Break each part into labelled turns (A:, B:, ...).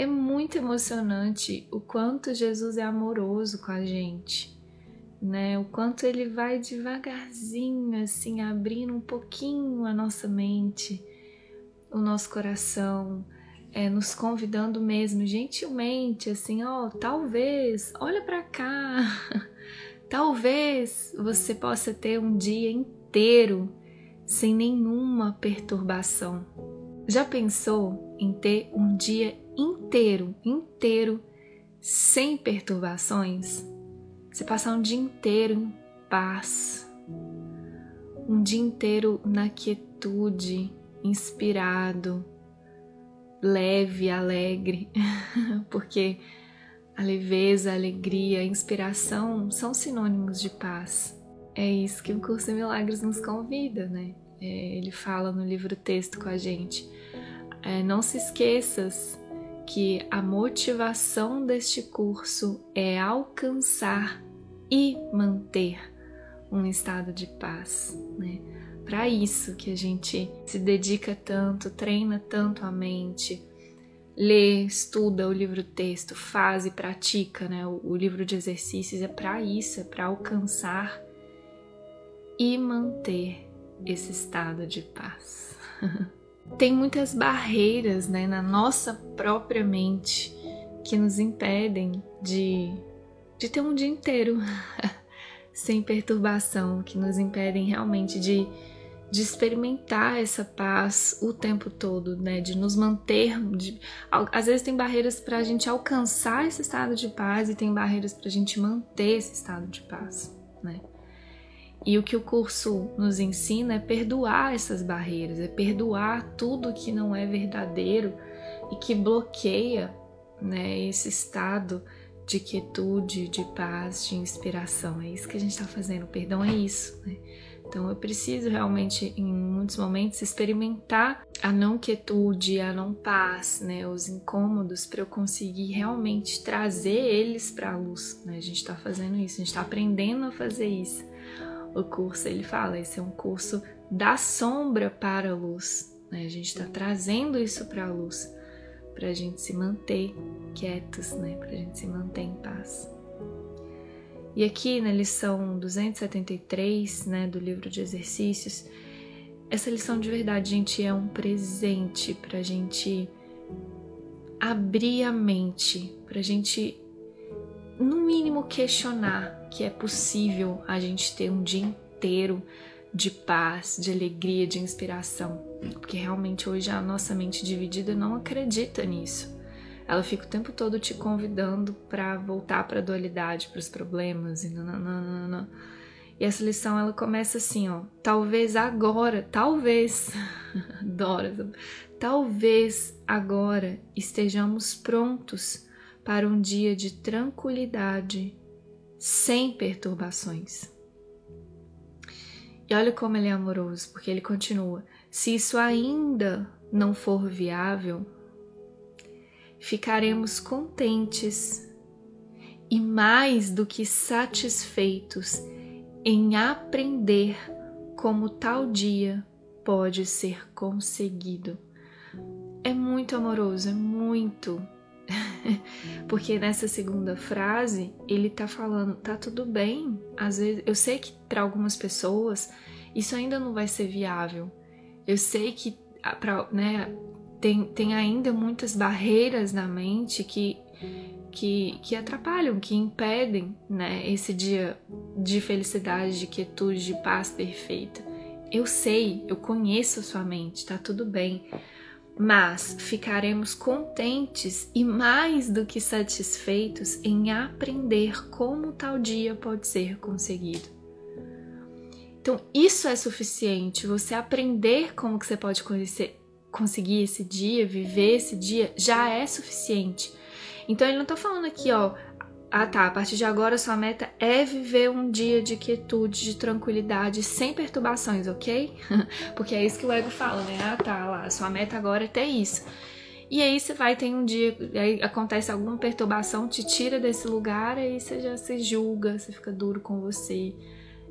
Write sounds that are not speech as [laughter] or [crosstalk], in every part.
A: é muito emocionante o quanto Jesus é amoroso com a gente, né? O quanto ele vai devagarzinho, assim, abrindo um pouquinho a nossa mente, o nosso coração, é, nos convidando mesmo, gentilmente, assim, ó, oh, talvez, olha para cá, [laughs] talvez você possa ter um dia inteiro sem nenhuma perturbação. Já pensou em ter um dia inteiro, inteiro, sem perturbações? Você passar um dia inteiro em paz, um dia inteiro na quietude, inspirado, leve, alegre, [laughs] porque a leveza, a alegria, a inspiração são sinônimos de paz. É isso que o Curso em Milagres nos convida, né? É, ele fala no livro texto com a gente. É, não se esqueças que a motivação deste curso é alcançar e manter um estado de paz, né? Para isso que a gente se dedica tanto, treina tanto a mente, lê, estuda o livro texto, faz e pratica, né? O, o livro de exercícios é para isso, é para alcançar e manter esse estado de paz. [laughs] tem muitas barreiras né, na nossa própria mente que nos impedem de, de ter um dia inteiro [laughs] sem perturbação, que nos impedem realmente de, de experimentar essa paz o tempo todo, né? De nos manter. De, às vezes tem barreiras para a gente alcançar esse estado de paz e tem barreiras para a gente manter esse estado de paz, né? E o que o curso nos ensina é perdoar essas barreiras, é perdoar tudo que não é verdadeiro e que bloqueia né, esse estado de quietude, de paz, de inspiração. É isso que a gente está fazendo. O perdão é isso. Né? Então eu preciso realmente, em muitos momentos, experimentar a não quietude, a não paz, né, os incômodos, para eu conseguir realmente trazer eles para a luz. Né? A gente está fazendo isso, a gente está aprendendo a fazer isso o curso ele fala, esse é um curso da sombra para a luz. Né? A gente está trazendo isso para a luz, para a gente se manter quietos, né? para a gente se manter em paz. E aqui na lição 273 né, do livro de exercícios, essa lição de verdade, gente, é um presente para a gente abrir a mente, para a gente, no mínimo, questionar que é possível a gente ter um dia inteiro de paz, de alegria, de inspiração. Porque realmente hoje a nossa mente dividida não acredita nisso. Ela fica o tempo todo te convidando para voltar para a dualidade, para os problemas e nananana. E essa lição ela começa assim, ó. Talvez agora, talvez, [laughs] Dora, talvez agora estejamos prontos para um dia de tranquilidade sem perturbações. E olha como ele é amoroso, porque ele continua: se isso ainda não for viável, ficaremos contentes e mais do que satisfeitos em aprender como tal dia pode ser conseguido. É muito amoroso, é muito [laughs] Porque nessa segunda frase, ele tá falando, tá tudo bem. Às vezes, eu sei que para algumas pessoas isso ainda não vai ser viável. Eu sei que pra, né, tem, tem ainda muitas barreiras na mente que, que, que atrapalham, que impedem né, esse dia de felicidade, de quietude, de paz perfeita. Eu sei, eu conheço a sua mente, tá tudo bem mas ficaremos contentes e mais do que satisfeitos em aprender como tal dia pode ser conseguido. Então, isso é suficiente. Você aprender como que você pode conhecer, conseguir esse dia, viver esse dia, já é suficiente. Então, ele não está falando aqui, ó, ah tá, a partir de agora sua meta é viver um dia de quietude, de tranquilidade, sem perturbações, ok? [laughs] Porque é isso que o ego fala, né? Ah tá, lá, sua meta agora é ter isso. E aí você vai, tem um dia, aí acontece alguma perturbação, te tira desse lugar, aí você já se julga, você fica duro com você.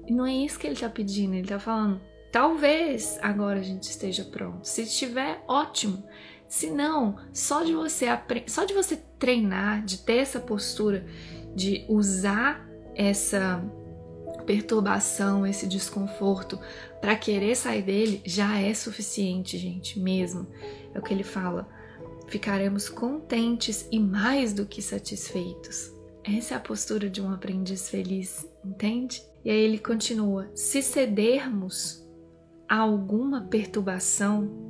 A: E não é isso que ele tá pedindo, ele tá falando, talvez agora a gente esteja pronto. Se estiver, ótimo. Se não, só de você só de você treinar, de ter essa postura, de usar essa perturbação, esse desconforto para querer sair dele, já é suficiente, gente, mesmo. É o que ele fala. Ficaremos contentes e mais do que satisfeitos. Essa é a postura de um aprendiz feliz, entende? E aí ele continua: se cedermos a alguma perturbação,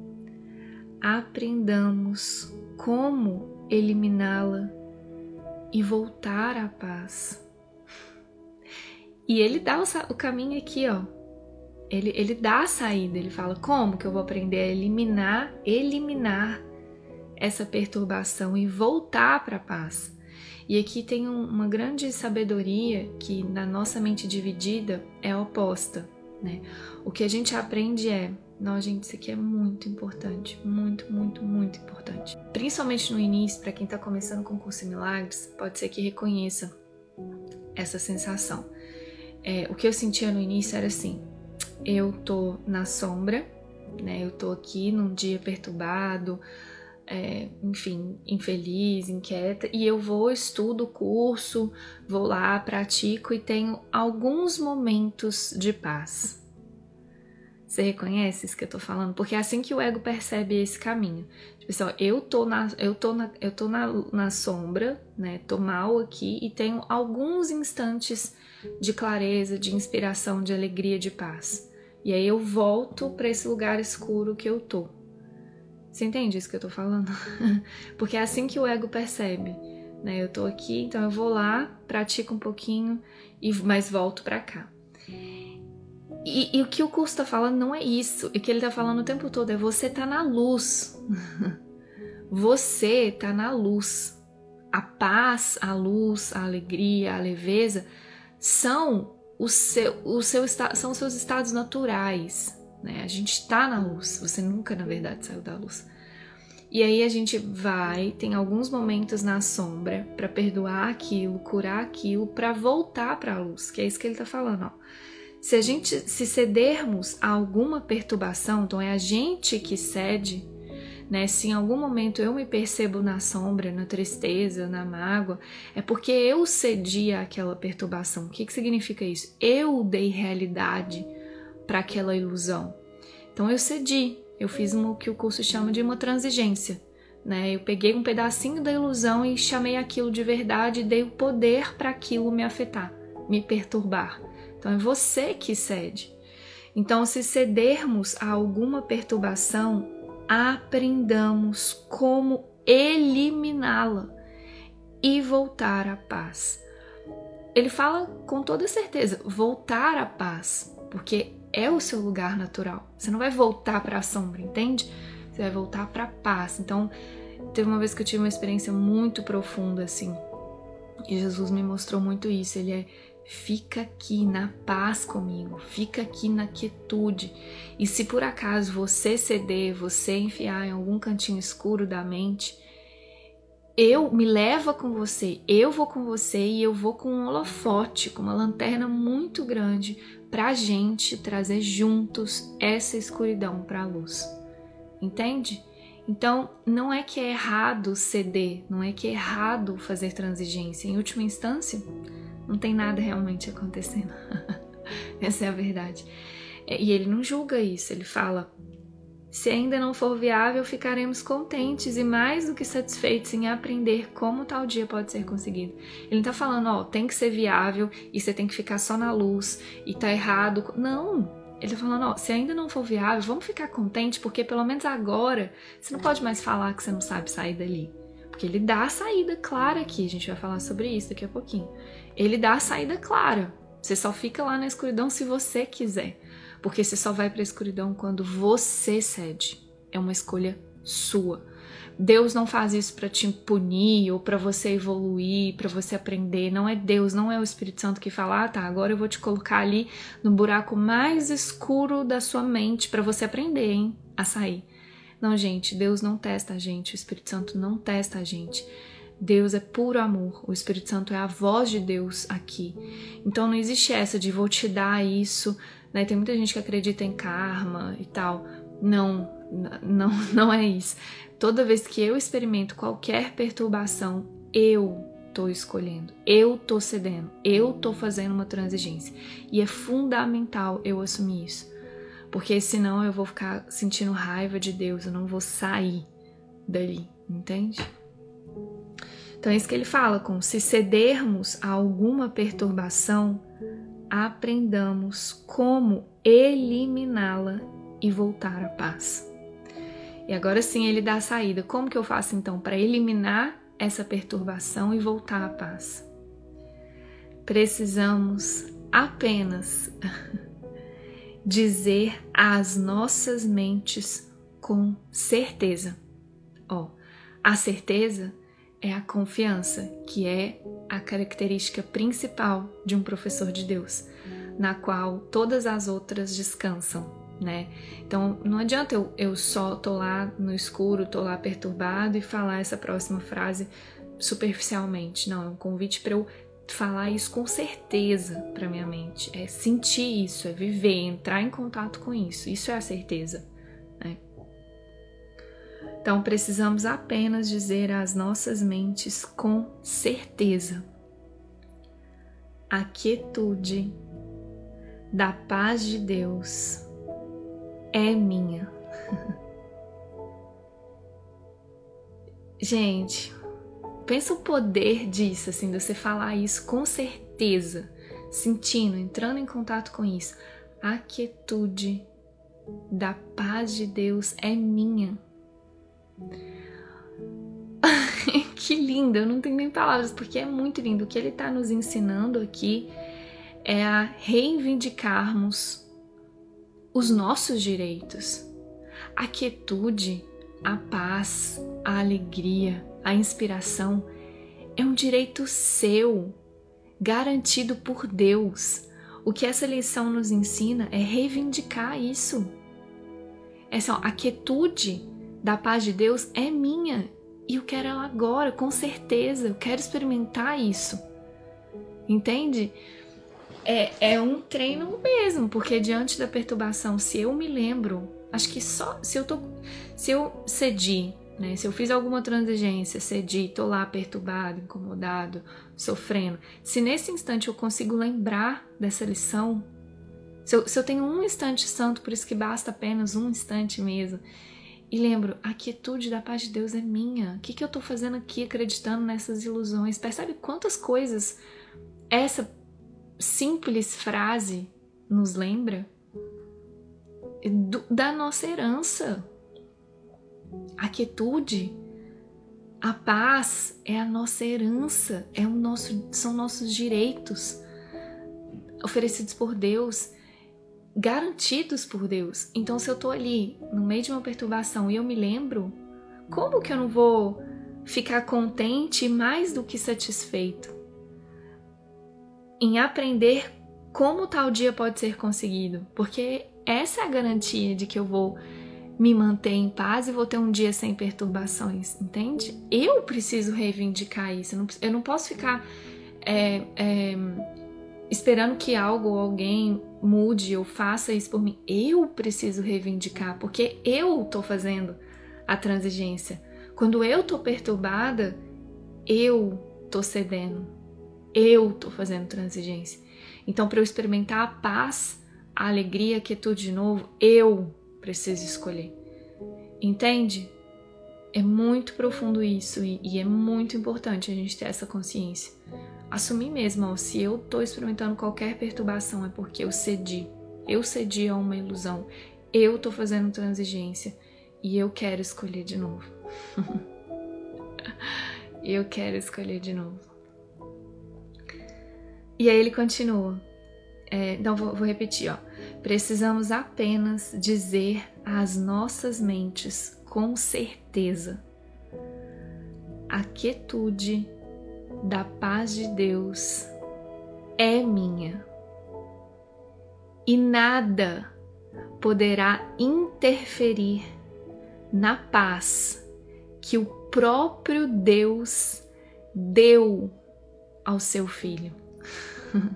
A: aprendamos como eliminá-la e voltar à paz. E ele dá o, caminho aqui, ó. Ele, ele dá a saída, ele fala como que eu vou aprender a eliminar, eliminar essa perturbação e voltar para a paz. E aqui tem um, uma grande sabedoria que na nossa mente dividida é oposta, né? O que a gente aprende é, não, gente, isso aqui é muito importante, muito, muito, muito importante. Principalmente no início, para quem está começando com o curso milagres, pode ser que reconheça essa sensação. É, o que eu sentia no início era assim: eu tô na sombra, né? Eu tô aqui num dia perturbado, é, enfim, infeliz, inquieta, e eu vou, estudo o curso, vou lá, pratico e tenho alguns momentos de paz. Você reconhece isso que eu tô falando? Porque é assim que o ego percebe esse caminho. Tipo assim, ó, eu tô na, eu tô na, eu tô na, na sombra, né? Tô mal aqui e tenho alguns instantes de clareza, de inspiração, de alegria, de paz. E aí eu volto para esse lugar escuro que eu tô. Você entende isso que eu tô falando? [laughs] Porque é assim que o ego percebe. Né? Eu tô aqui, então eu vou lá, pratico um pouquinho, e mas volto para cá. E, e, o que o curso tá falando não é isso. O que ele tá falando o tempo todo é você tá na luz. [laughs] você tá na luz. A paz, a luz, a alegria, a leveza são o seu, o seu são seus estados naturais. Né? A gente está na luz, você nunca, na verdade, saiu da luz. E aí a gente vai, tem alguns momentos na sombra para perdoar aquilo, curar aquilo, para voltar para a luz, que é isso que ele está falando. Ó. Se a gente se cedermos a alguma perturbação, então é a gente que cede, né? Se em algum momento eu me percebo na sombra, na tristeza, na mágoa, é porque eu cedi àquela perturbação. O que, que significa isso? Eu dei realidade para aquela ilusão. Então eu cedi, eu fiz o que o curso chama de uma transigência. Né? Eu peguei um pedacinho da ilusão e chamei aquilo de verdade e dei o poder para aquilo me afetar, me perturbar. Então é você que cede. Então, se cedermos a alguma perturbação, aprendamos como eliminá-la e voltar à paz. Ele fala com toda certeza, voltar à paz, porque é o seu lugar natural. Você não vai voltar para a sombra, entende? Você vai voltar para a paz. Então, teve uma vez que eu tive uma experiência muito profunda assim. E Jesus me mostrou muito isso. Ele é fica aqui na paz comigo, fica aqui na quietude. E se por acaso você ceder, você enfiar em algum cantinho escuro da mente, eu me leva com você, eu vou com você e eu vou com um holofote, com uma lanterna muito grande para gente trazer juntos essa escuridão para a luz. Entende? Então, não é que é errado ceder, não é que é errado fazer transigência. Em última instância, não tem nada realmente acontecendo. [laughs] Essa é a verdade. E ele não julga isso, ele fala: se ainda não for viável, ficaremos contentes e mais do que satisfeitos em aprender como tal dia pode ser conseguido. Ele não tá falando, ó, tem que ser viável e você tem que ficar só na luz e tá errado. Não! Ele tá falando, ó, se ainda não for viável, vamos ficar contente, porque pelo menos agora você não pode mais falar que você não sabe sair dali. Porque ele dá a saída clara aqui, a gente vai falar sobre isso daqui a pouquinho. Ele dá a saída clara. Você só fica lá na escuridão se você quiser. Porque você só vai para a escuridão quando você cede. É uma escolha sua. Deus não faz isso para te punir ou para você evoluir, para você aprender. Não é Deus, não é o Espírito Santo que fala: "Ah, tá, agora eu vou te colocar ali no buraco mais escuro da sua mente para você aprender, hein, a sair". Não, gente, Deus não testa a gente, o Espírito Santo não testa a gente. Deus é puro amor, o Espírito Santo é a voz de Deus aqui. Então não existe essa de vou te dar isso, né? Tem muita gente que acredita em karma e tal. Não, não, [laughs] não é isso. Toda vez que eu experimento qualquer perturbação, eu tô escolhendo, eu tô cedendo, eu tô fazendo uma transigência. E é fundamental eu assumir isso. Porque senão eu vou ficar sentindo raiva de Deus, eu não vou sair dali, entende? Então é isso que ele fala com se cedermos a alguma perturbação, aprendamos como eliminá-la e voltar à paz. E agora sim ele dá a saída. Como que eu faço então para eliminar essa perturbação e voltar à paz? Precisamos apenas [laughs] dizer às nossas mentes com certeza. Ó, a certeza é a confiança, que é a característica principal de um professor de Deus, na qual todas as outras descansam, né? Então não adianta eu, eu só tô lá no escuro, tô lá perturbado e falar essa próxima frase superficialmente. Não, é um convite para eu falar isso com certeza para minha mente, é sentir isso, é viver, entrar em contato com isso. Isso é a certeza. Então precisamos apenas dizer às nossas mentes com certeza: a quietude da paz de Deus é minha. [laughs] Gente, pensa o poder disso, assim, de você falar isso com certeza, sentindo, entrando em contato com isso. A quietude da paz de Deus é minha. [laughs] que lindo, eu não tenho nem palavras, porque é muito lindo. O que ele está nos ensinando aqui é a reivindicarmos os nossos direitos. A quietude, a paz, a alegria, a inspiração é um direito seu, garantido por Deus. O que essa lição nos ensina é reivindicar isso. Essa, a quietude da paz de Deus é minha e eu quero ela agora, com certeza. Eu quero experimentar isso. Entende? É, é um treino mesmo, porque diante da perturbação, se eu me lembro, acho que só se eu tô, se eu cedi, né? Se eu fiz alguma transigência, cedi, tô lá perturbado, incomodado, sofrendo. Se nesse instante eu consigo lembrar dessa lição, se eu, se eu tenho um instante santo, por isso que basta apenas um instante mesmo, e lembro, a quietude da paz de Deus é minha. O que, que eu estou fazendo aqui acreditando nessas ilusões? Percebe quantas coisas essa simples frase nos lembra? Do, da nossa herança. A quietude, a paz é a nossa herança, é o nosso, são nossos direitos oferecidos por Deus garantidos por Deus. Então, se eu tô ali no meio de uma perturbação e eu me lembro, como que eu não vou ficar contente e mais do que satisfeito em aprender como tal dia pode ser conseguido? Porque essa é a garantia de que eu vou me manter em paz e vou ter um dia sem perturbações, entende? Eu preciso reivindicar isso. Eu não, eu não posso ficar é, é, esperando que algo ou alguém mude ou faça isso por mim. Eu preciso reivindicar, porque eu tô fazendo a transigência. Quando eu tô perturbada, eu tô cedendo. Eu tô fazendo transigência. Então, para eu experimentar a paz, a alegria, a quietude de novo, eu preciso escolher. Entende? É muito profundo isso e, e é muito importante a gente ter essa consciência assumir mesmo, ó, se eu tô experimentando qualquer perturbação é porque eu cedi. Eu cedi a uma ilusão. Eu tô fazendo transigência e eu quero escolher de novo. [laughs] eu quero escolher de novo. E aí ele continua. É, então vou, vou repetir, ó. Precisamos apenas dizer às nossas mentes com certeza a quietude da paz de Deus é minha e nada poderá interferir na paz que o próprio Deus deu ao seu filho. [laughs]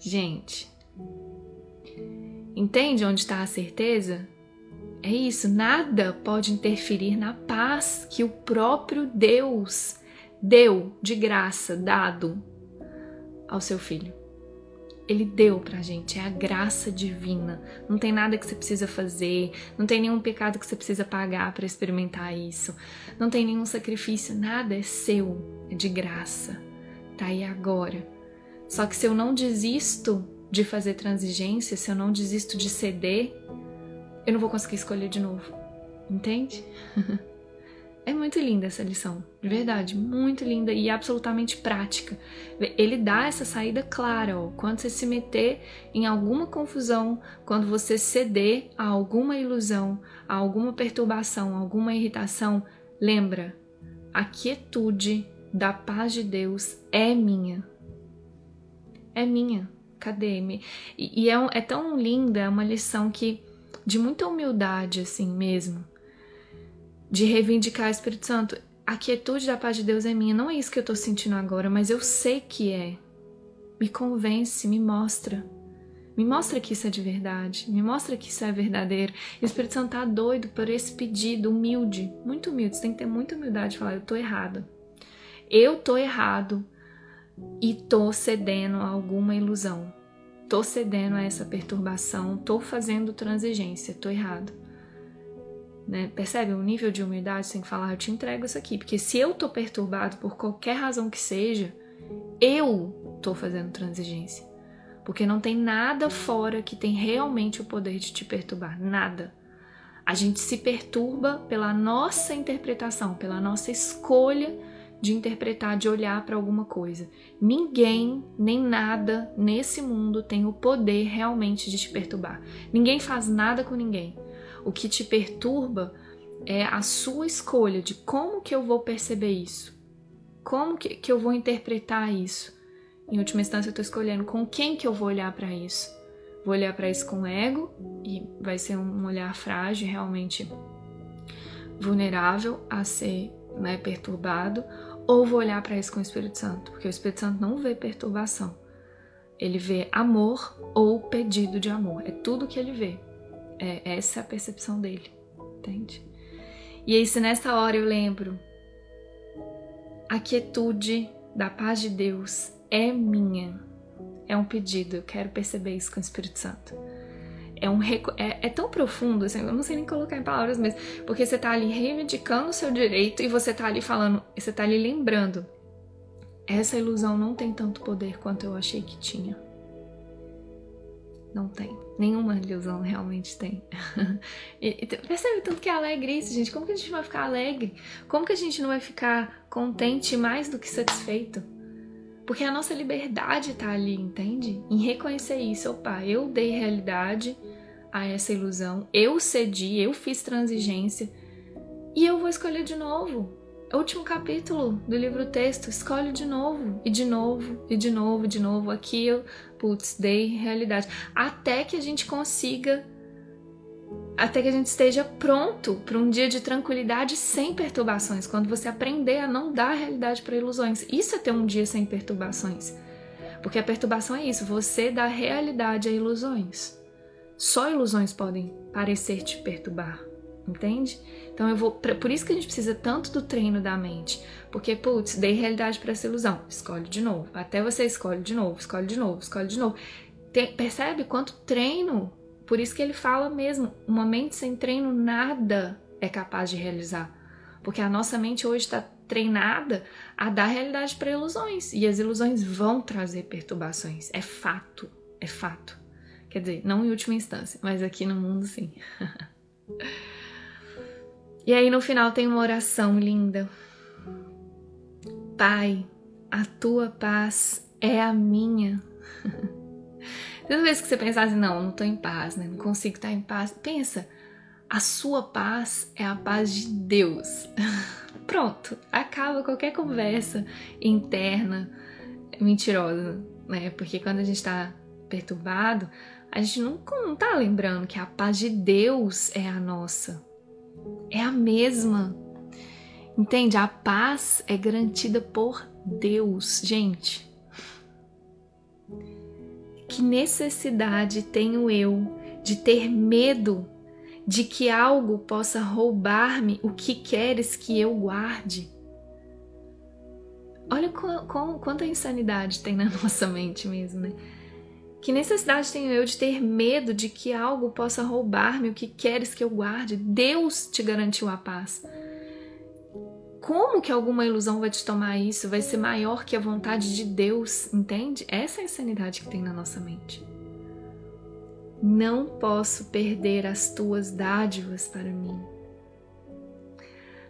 A: Gente, entende onde está a certeza? É isso, nada pode interferir na paz que o próprio Deus deu de graça, dado ao seu filho. Ele deu pra gente, é a graça divina. Não tem nada que você precisa fazer, não tem nenhum pecado que você precisa pagar para experimentar isso. Não tem nenhum sacrifício, nada é seu, é de graça. Tá aí agora. Só que se eu não desisto de fazer transigência, se eu não desisto de ceder, eu não vou conseguir escolher de novo. Entende? [laughs] É muito linda essa lição, de verdade, muito linda e absolutamente prática. Ele dá essa saída clara, ó, quando você se meter em alguma confusão, quando você ceder a alguma ilusão, a alguma perturbação, a alguma irritação, lembra, a quietude da paz de Deus é minha. É minha. Cadê? E, e é, é tão linda, é uma lição que de muita humildade assim mesmo de reivindicar o Espírito Santo. A quietude da paz de Deus é minha. Não é isso que eu tô sentindo agora, mas eu sei que é. Me convence, me mostra. Me mostra que isso é de verdade. Me mostra que isso é verdadeiro. E o Espírito Santo tá doido por esse pedido, humilde, muito humilde. Você tem que ter muita humildade de falar: eu tô errado. Eu tô errado e tô cedendo a alguma ilusão. Tô cedendo a essa perturbação, tô fazendo transigência, tô errado. Né? Percebe o nível de humildade sem falar, eu te entrego isso aqui. Porque se eu tô perturbado por qualquer razão que seja, eu tô fazendo transigência. Porque não tem nada fora que tem realmente o poder de te perturbar. Nada. A gente se perturba pela nossa interpretação, pela nossa escolha de interpretar, de olhar para alguma coisa. Ninguém, nem nada nesse mundo tem o poder realmente de te perturbar. Ninguém faz nada com ninguém. O que te perturba é a sua escolha de como que eu vou perceber isso, como que, que eu vou interpretar isso. Em última instância, eu estou escolhendo com quem que eu vou olhar para isso. Vou olhar para isso com ego e vai ser um olhar frágil, realmente vulnerável a ser né, perturbado, ou vou olhar para isso com o Espírito Santo, porque o Espírito Santo não vê perturbação. Ele vê amor ou pedido de amor. É tudo que ele vê. É, essa é a percepção dele, entende? E aí, se nessa hora eu lembro, a quietude da paz de Deus é minha, é um pedido, eu quero perceber isso com o Espírito Santo. É, um, é, é tão profundo, assim, eu não sei nem colocar em palavras mesmo, porque você tá ali reivindicando o seu direito e você tá ali falando, você tá ali lembrando. Essa ilusão não tem tanto poder quanto eu achei que tinha. Não tem. Nenhuma ilusão realmente tem. [laughs] e, e, percebe tanto que é alegre isso, gente? Como que a gente vai ficar alegre? Como que a gente não vai ficar contente mais do que satisfeito? Porque a nossa liberdade tá ali, entende? Em reconhecer isso. Opa, eu dei realidade a essa ilusão, eu cedi, eu fiz transigência e eu vou escolher de novo último capítulo do livro texto, escolhe de novo, e de novo, e de novo, de novo. Aqui eu, putz, dei realidade. Até que a gente consiga, até que a gente esteja pronto para um dia de tranquilidade sem perturbações. Quando você aprender a não dar realidade para ilusões. Isso é ter um dia sem perturbações. Porque a perturbação é isso, você dá realidade a ilusões. Só ilusões podem parecer te perturbar, entende? Então eu vou. Por isso que a gente precisa tanto do treino da mente. Porque, putz, dei realidade para essa ilusão. Escolhe de novo. Até você escolhe de novo, escolhe de novo, escolhe de novo. Tem, percebe quanto treino? Por isso que ele fala mesmo: uma mente sem treino nada é capaz de realizar. Porque a nossa mente hoje está treinada a dar realidade para ilusões. E as ilusões vão trazer perturbações. É fato. É fato. Quer dizer, não em última instância, mas aqui no mundo sim. [laughs] E aí no final tem uma oração linda. Pai, a tua paz é a minha. [laughs] Toda vez que você pensar assim, não, não estou em paz, né? não consigo estar em paz, pensa, a sua paz é a paz de Deus. [laughs] Pronto, acaba qualquer conversa interna mentirosa, né? Porque quando a gente está perturbado, a gente não, não tá lembrando que a paz de Deus é a nossa é a mesma. Entende? A paz é garantida por Deus, gente. Que necessidade tenho eu de ter medo de que algo possa roubar-me o que queres que eu guarde. Olha com, com, quanta insanidade tem na [laughs] nossa mente mesmo, né? Que necessidade tenho eu de ter medo de que algo possa roubar-me o que queres que eu guarde? Deus te garantiu a paz. Como que alguma ilusão vai te tomar isso? Vai ser maior que a vontade de Deus, entende? Essa é a insanidade que tem na nossa mente. Não posso perder as tuas dádivas para mim.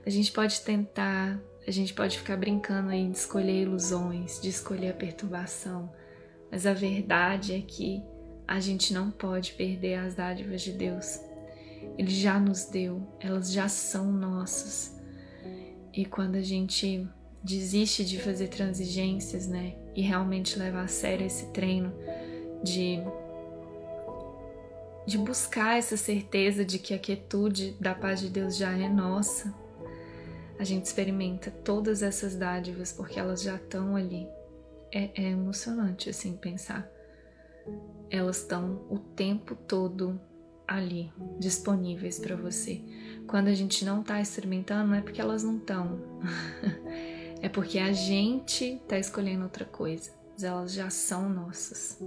A: A gente pode tentar, a gente pode ficar brincando aí de escolher ilusões, de escolher a perturbação, mas a verdade é que a gente não pode perder as dádivas de Deus. Ele já nos deu, elas já são nossas. E quando a gente desiste de fazer transigências, né, e realmente levar a sério esse treino de de buscar essa certeza de que a quietude da paz de Deus já é nossa, a gente experimenta todas essas dádivas porque elas já estão ali. É, é emocionante assim pensar. Elas estão o tempo todo ali, disponíveis para você. Quando a gente não está experimentando, não é porque elas não estão, [laughs] é porque a gente está escolhendo outra coisa. Elas já são nossas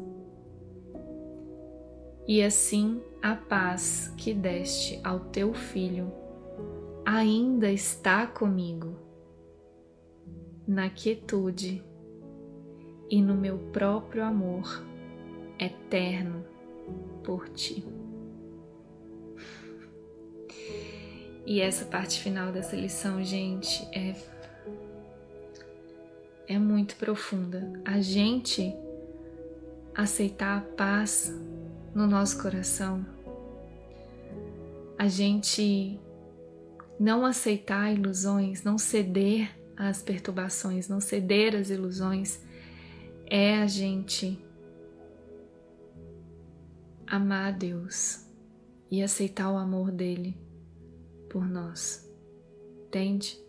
A: e assim a paz que deste ao teu filho ainda está comigo, na quietude e no meu próprio amor eterno por ti. E essa parte final dessa lição, gente, é é muito profunda. A gente aceitar a paz no nosso coração, a gente não aceitar ilusões, não ceder às perturbações, não ceder às ilusões, é a gente amar a Deus e aceitar o amor dele por nós. Entende?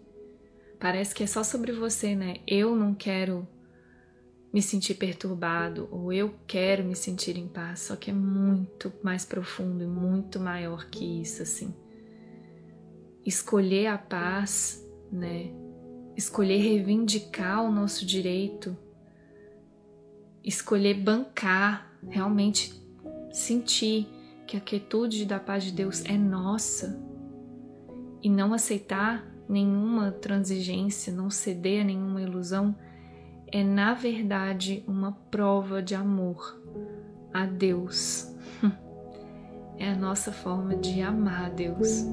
A: Parece que é só sobre você, né? Eu não quero me sentir perturbado ou eu quero me sentir em paz, só que é muito mais profundo e muito maior que isso, assim. Escolher a paz, né? Escolher reivindicar o nosso direito, escolher bancar, realmente sentir que a quietude da paz de Deus é nossa e não aceitar nenhuma transigência, não ceder a nenhuma ilusão é na verdade uma prova de amor a Deus. [laughs] É a nossa forma de amar a Deus.